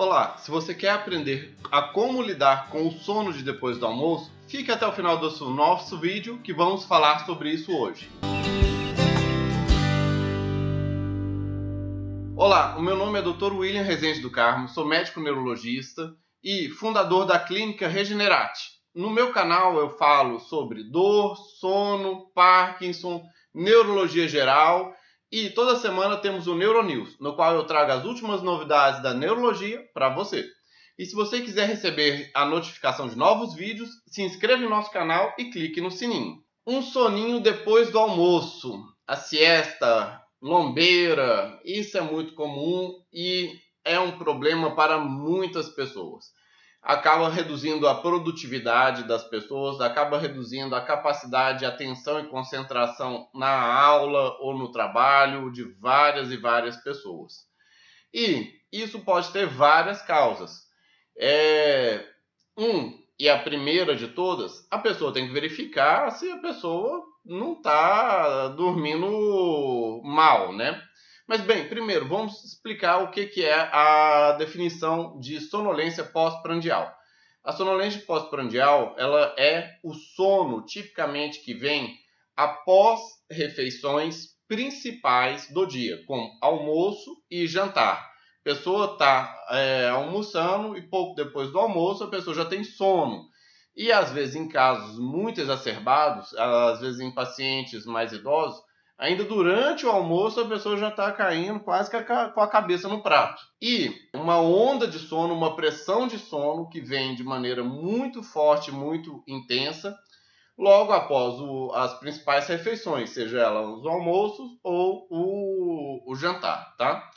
Olá, se você quer aprender a como lidar com o sono de depois do almoço, fique até o final do nosso vídeo que vamos falar sobre isso hoje. Olá, o meu nome é Dr. William Rezende do Carmo, sou médico neurologista e fundador da clínica Regenerate. No meu canal eu falo sobre dor, sono, Parkinson, neurologia geral e toda semana temos o Neuronews, no qual eu trago as últimas novidades da neurologia para você. E se você quiser receber a notificação de novos vídeos, se inscreva no nosso canal e clique no sininho. Um soninho depois do almoço, a siesta, lombeira, isso é muito comum e é um problema para muitas pessoas acaba reduzindo a produtividade das pessoas, acaba reduzindo a capacidade de atenção e concentração na aula ou no trabalho de várias e várias pessoas. E isso pode ter várias causas. É, um, e a primeira de todas, a pessoa tem que verificar se a pessoa não está dormindo mal, né? Mas bem, primeiro vamos explicar o que, que é a definição de sonolência pós-prandial. A sonolência pós-prandial ela é o sono tipicamente que vem após refeições principais do dia, como almoço e jantar. A pessoa está é, almoçando e pouco depois do almoço a pessoa já tem sono. E às vezes em casos muito exacerbados, às vezes em pacientes mais idosos, ainda durante o almoço a pessoa já está caindo quase com a cabeça no prato. E uma onda de sono, uma pressão de sono que vem de maneira muito forte, muito intensa, logo após o, as principais refeições, seja ela os almoços ou o, o jantar, tá?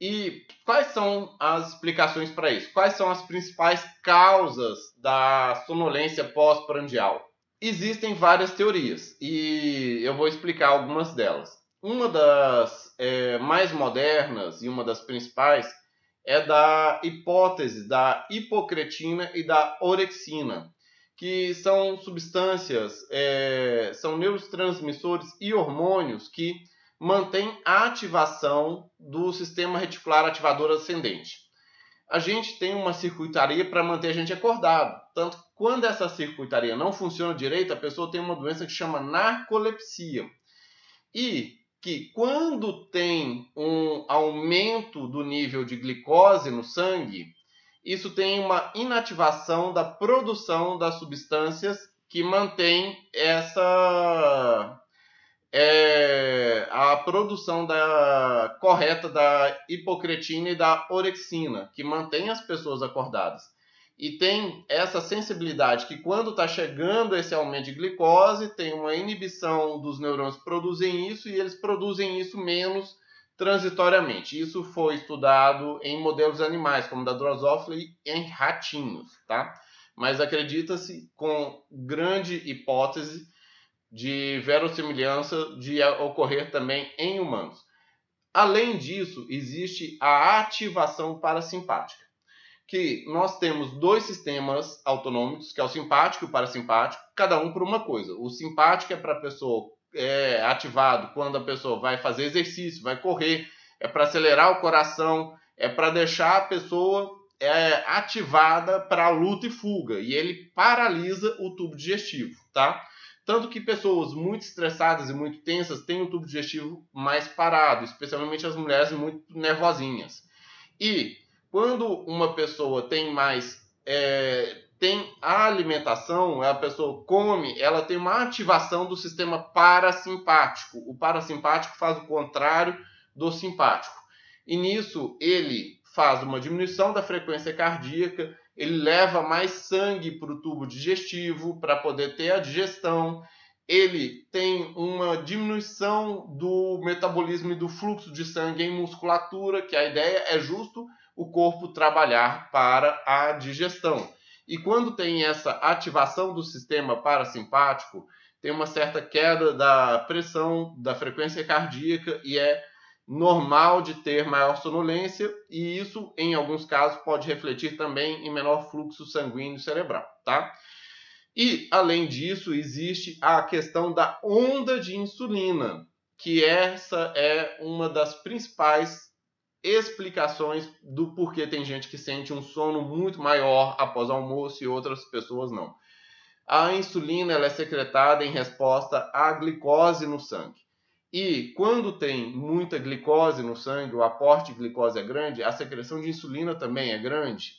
E quais são as explicações para isso? Quais são as principais causas da sonolência pós-prandial? Existem várias teorias e eu vou explicar algumas delas. Uma das é, mais modernas e uma das principais é da hipótese da hipocretina e da orexina, que são substâncias, é, são neurotransmissores e hormônios que mantêm a ativação do sistema reticular ativador ascendente a gente tem uma circuitaria para manter a gente acordado. Tanto quando essa circuitaria não funciona direito, a pessoa tem uma doença que chama narcolepsia. E que quando tem um aumento do nível de glicose no sangue, isso tem uma inativação da produção das substâncias que mantém essa é a produção da, correta da hipocretina e da orexina, que mantém as pessoas acordadas. E tem essa sensibilidade que quando está chegando esse aumento de glicose, tem uma inibição dos neurônios que produzem isso e eles produzem isso menos transitoriamente. Isso foi estudado em modelos animais, como da Drosophila e em ratinhos, tá? Mas acredita-se com grande hipótese de verossimilhança de ocorrer também em humanos. Além disso, existe a ativação parasimpática, que nós temos dois sistemas autonômicos, que é o simpático e o parasimpático, cada um por uma coisa. O simpático é para a pessoa é, ativado quando a pessoa vai fazer exercício, vai correr, é para acelerar o coração, é para deixar a pessoa é, ativada para luta e fuga, e ele paralisa o tubo digestivo, tá? Tanto que pessoas muito estressadas e muito tensas têm o tubo digestivo mais parado, especialmente as mulheres muito nervosinhas. E quando uma pessoa tem mais é, tem a alimentação, a pessoa come, ela tem uma ativação do sistema parasimpático. O parasimpático faz o contrário do simpático. E nisso ele faz uma diminuição da frequência cardíaca, ele leva mais sangue para o tubo digestivo para poder ter a digestão. Ele tem uma diminuição do metabolismo e do fluxo de sangue em musculatura, que a ideia é justo o corpo trabalhar para a digestão. E quando tem essa ativação do sistema parasimpático, tem uma certa queda da pressão, da frequência cardíaca e é normal de ter maior sonolência e isso, em alguns casos, pode refletir também em menor fluxo sanguíneo cerebral, tá? E, além disso, existe a questão da onda de insulina, que essa é uma das principais explicações do porquê tem gente que sente um sono muito maior após o almoço e outras pessoas não. A insulina é secretada em resposta à glicose no sangue. E quando tem muita glicose no sangue, o aporte de glicose é grande, a secreção de insulina também é grande.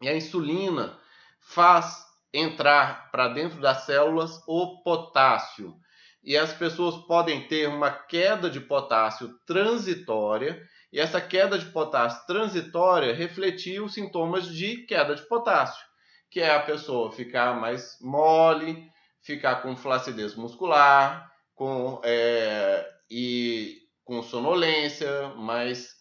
E a insulina faz entrar para dentro das células o potássio. E as pessoas podem ter uma queda de potássio transitória, e essa queda de potássio transitória refletiu sintomas de queda de potássio, que é a pessoa ficar mais mole, ficar com flacidez muscular, com, é, e com sonolência, mais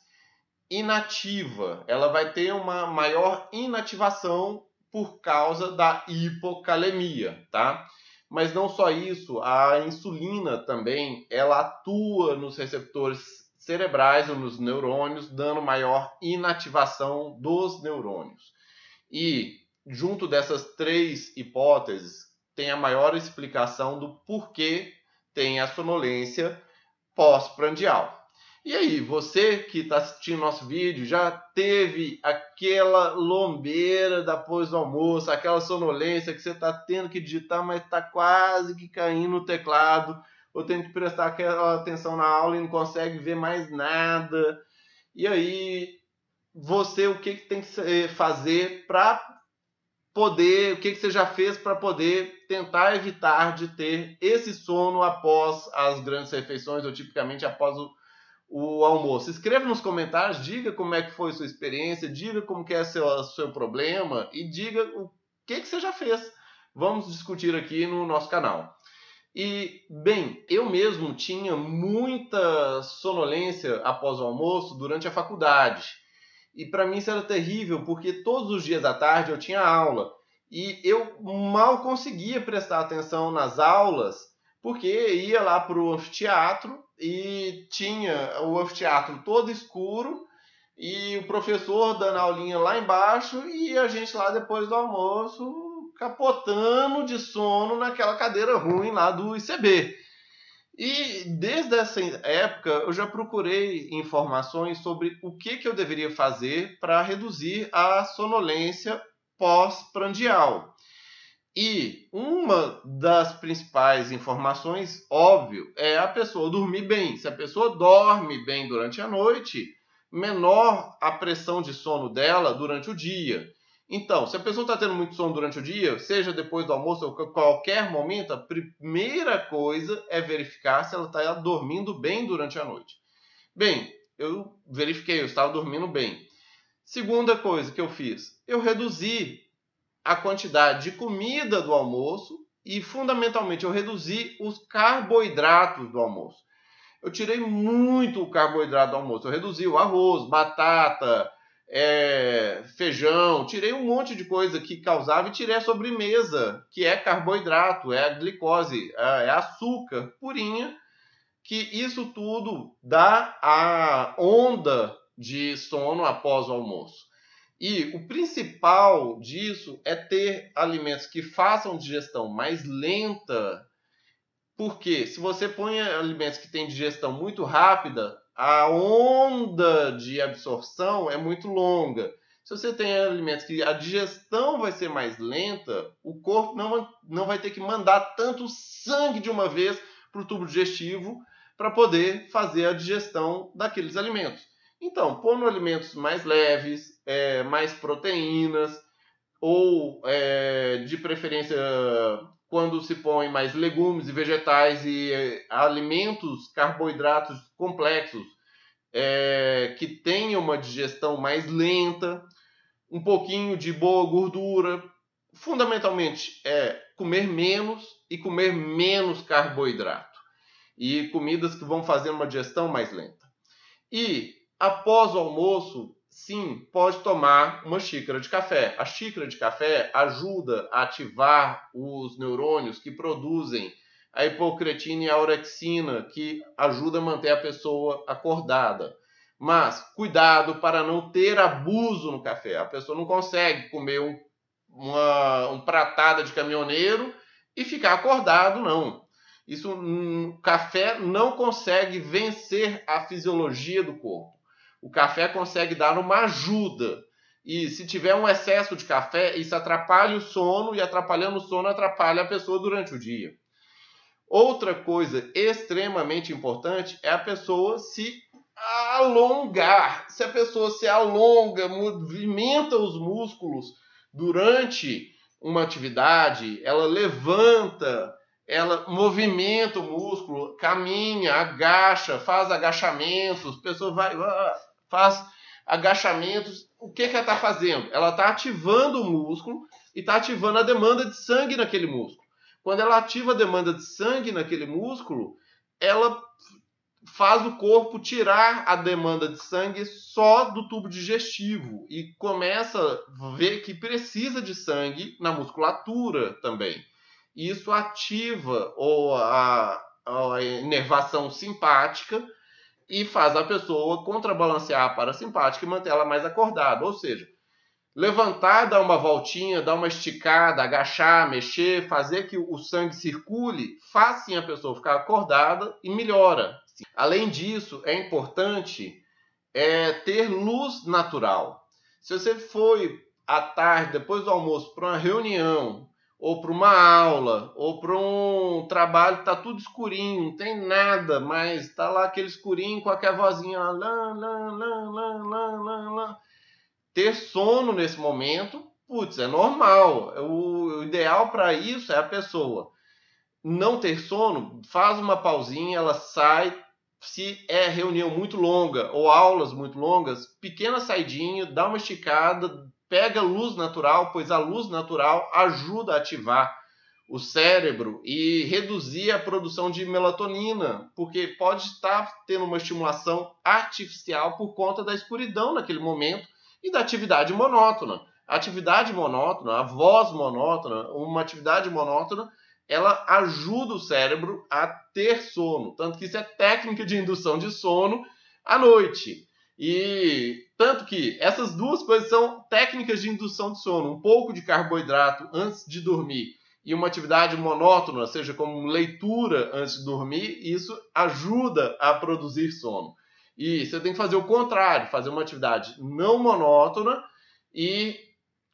inativa. Ela vai ter uma maior inativação por causa da hipocalemia, tá? Mas não só isso, a insulina também, ela atua nos receptores cerebrais ou nos neurônios, dando maior inativação dos neurônios. E junto dessas três hipóteses, tem a maior explicação do porquê tem a sonolência pós-prandial. E aí, você que está assistindo nosso vídeo, já teve aquela lombeira depois do almoço, aquela sonolência que você está tendo que digitar, mas está quase que caindo no teclado, ou tendo que prestar aquela atenção na aula e não consegue ver mais nada. E aí, você, o que, que tem que fazer para poder, o que, que você já fez para poder tentar evitar de ter esse sono após as grandes refeições, ou tipicamente após o, o almoço. Escreva nos comentários, diga como é que foi sua experiência, diga como que é seu, seu problema e diga o que, que você já fez. Vamos discutir aqui no nosso canal. E, bem, eu mesmo tinha muita sonolência após o almoço durante a faculdade. E para mim isso era terrível, porque todos os dias à tarde eu tinha aula. E eu mal conseguia prestar atenção nas aulas, porque ia lá para o anfiteatro e tinha o anfiteatro todo escuro e o professor dando aulinha lá embaixo e a gente lá depois do almoço capotando de sono naquela cadeira ruim lá do ICB. E desde essa época eu já procurei informações sobre o que, que eu deveria fazer para reduzir a sonolência pós-prandial. E uma das principais informações, óbvio, é a pessoa dormir bem. Se a pessoa dorme bem durante a noite, menor a pressão de sono dela durante o dia. Então, se a pessoa está tendo muito sono durante o dia, seja depois do almoço ou qualquer momento, a primeira coisa é verificar se ela está dormindo bem durante a noite. Bem, eu verifiquei, eu estava dormindo bem. Segunda coisa que eu fiz, eu reduzi a quantidade de comida do almoço e, fundamentalmente, eu reduzi os carboidratos do almoço. Eu tirei muito o carboidrato do almoço. Eu reduzi o arroz, batata, é, feijão, tirei um monte de coisa que causava e tirei a sobremesa, que é carboidrato, é a glicose, é, é açúcar purinha, que isso tudo dá a onda de sono após o almoço. E o principal disso é ter alimentos que façam digestão mais lenta, porque se você põe alimentos que têm digestão muito rápida, a onda de absorção é muito longa. Se você tem alimentos que a digestão vai ser mais lenta, o corpo não, não vai ter que mandar tanto sangue de uma vez para o tubo digestivo para poder fazer a digestão daqueles alimentos. Então, pondo alimentos mais leves, é, mais proteínas, ou é, de preferência quando se põe mais legumes e vegetais e é, alimentos, carboidratos complexos, é, que tenham uma digestão mais lenta, um pouquinho de boa gordura. Fundamentalmente é comer menos e comer menos carboidrato. E comidas que vão fazer uma digestão mais lenta. E após o almoço, sim, pode tomar uma xícara de café. A xícara de café ajuda a ativar os neurônios que produzem a hipocretina e a orexina, que ajuda a manter a pessoa acordada. Mas cuidado para não ter abuso no café. A pessoa não consegue comer um, uma um pratada de caminhoneiro e ficar acordado, não. Isso, um café não consegue vencer a fisiologia do corpo. O café consegue dar uma ajuda. E se tiver um excesso de café, isso atrapalha o sono e atrapalhando o sono atrapalha a pessoa durante o dia. Outra coisa extremamente importante é a pessoa se alongar. Se a pessoa se alonga, movimenta os músculos durante uma atividade, ela levanta, ela movimenta o músculo, caminha, agacha, faz agachamentos, a pessoa vai, faz agachamentos. O que, que ela está fazendo? Ela está ativando o músculo e está ativando a demanda de sangue naquele músculo. Quando ela ativa a demanda de sangue naquele músculo, ela faz o corpo tirar a demanda de sangue só do tubo digestivo e começa a ver que precisa de sangue na musculatura também. Isso ativa ou a, a inervação simpática e faz a pessoa contrabalancear a parasimpática e manter ela mais acordada. Ou seja, levantar, dar uma voltinha, dar uma esticada, agachar, mexer, fazer que o sangue circule, faz sim a pessoa ficar acordada e melhora. Além disso, é importante é, ter luz natural. Se você foi à tarde, depois do almoço, para uma reunião, ou para uma aula, ou para um trabalho, está tudo escurinho, não tem nada, mas está lá aquele escurinho com aquela vozinha lá, lá, lá, lá, lá, lá, lá. Ter sono nesse momento, putz, é normal. O, o ideal para isso é a pessoa não ter sono, faz uma pausinha, ela sai, se é reunião muito longa ou aulas muito longas, pequena saidinha, dá uma esticada, pega luz natural, pois a luz natural ajuda a ativar o cérebro e reduzir a produção de melatonina, porque pode estar tendo uma estimulação artificial por conta da escuridão naquele momento e da atividade monótona. A atividade monótona, a voz monótona, uma atividade monótona ela ajuda o cérebro a ter sono. Tanto que isso é técnica de indução de sono à noite. E tanto que essas duas coisas são técnicas de indução de sono. Um pouco de carboidrato antes de dormir e uma atividade monótona, seja como leitura antes de dormir, isso ajuda a produzir sono. E você tem que fazer o contrário, fazer uma atividade não monótona e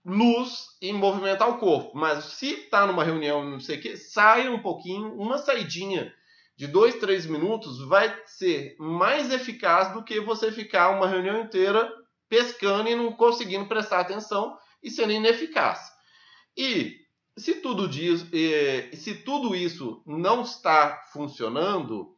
luz e movimentar o corpo. Mas se está numa reunião, não sei o que, saia um pouquinho, uma saidinha de dois, três minutos vai ser mais eficaz do que você ficar uma reunião inteira pescando e não conseguindo prestar atenção e sendo ineficaz. E se tudo, diz, se tudo isso não está funcionando,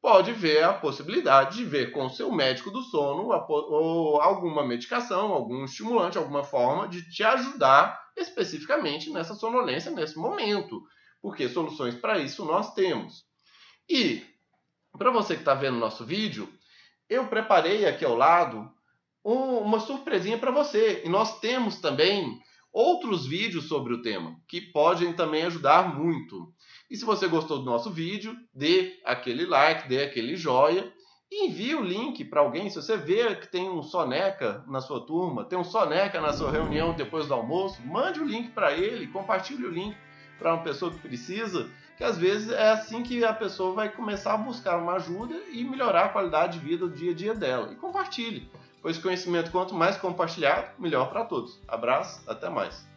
pode ver a possibilidade de ver com o seu médico do sono ou alguma medicação, algum estimulante, alguma forma de te ajudar especificamente nessa sonolência nesse momento, porque soluções para isso nós temos. E para você que está vendo nosso vídeo, eu preparei aqui ao lado um, uma surpresinha para você. E nós temos também outros vídeos sobre o tema que podem também ajudar muito. E se você gostou do nosso vídeo, dê aquele like, dê aquele joia e envie o link para alguém. Se você vê que tem um soneca na sua turma, tem um soneca na sua reunião depois do almoço, mande o link para ele, compartilhe o link para uma pessoa que precisa, que às vezes é assim que a pessoa vai começar a buscar uma ajuda e melhorar a qualidade de vida do dia a dia dela. E compartilhe, pois conhecimento quanto mais compartilhado, melhor para todos. Abraço, até mais.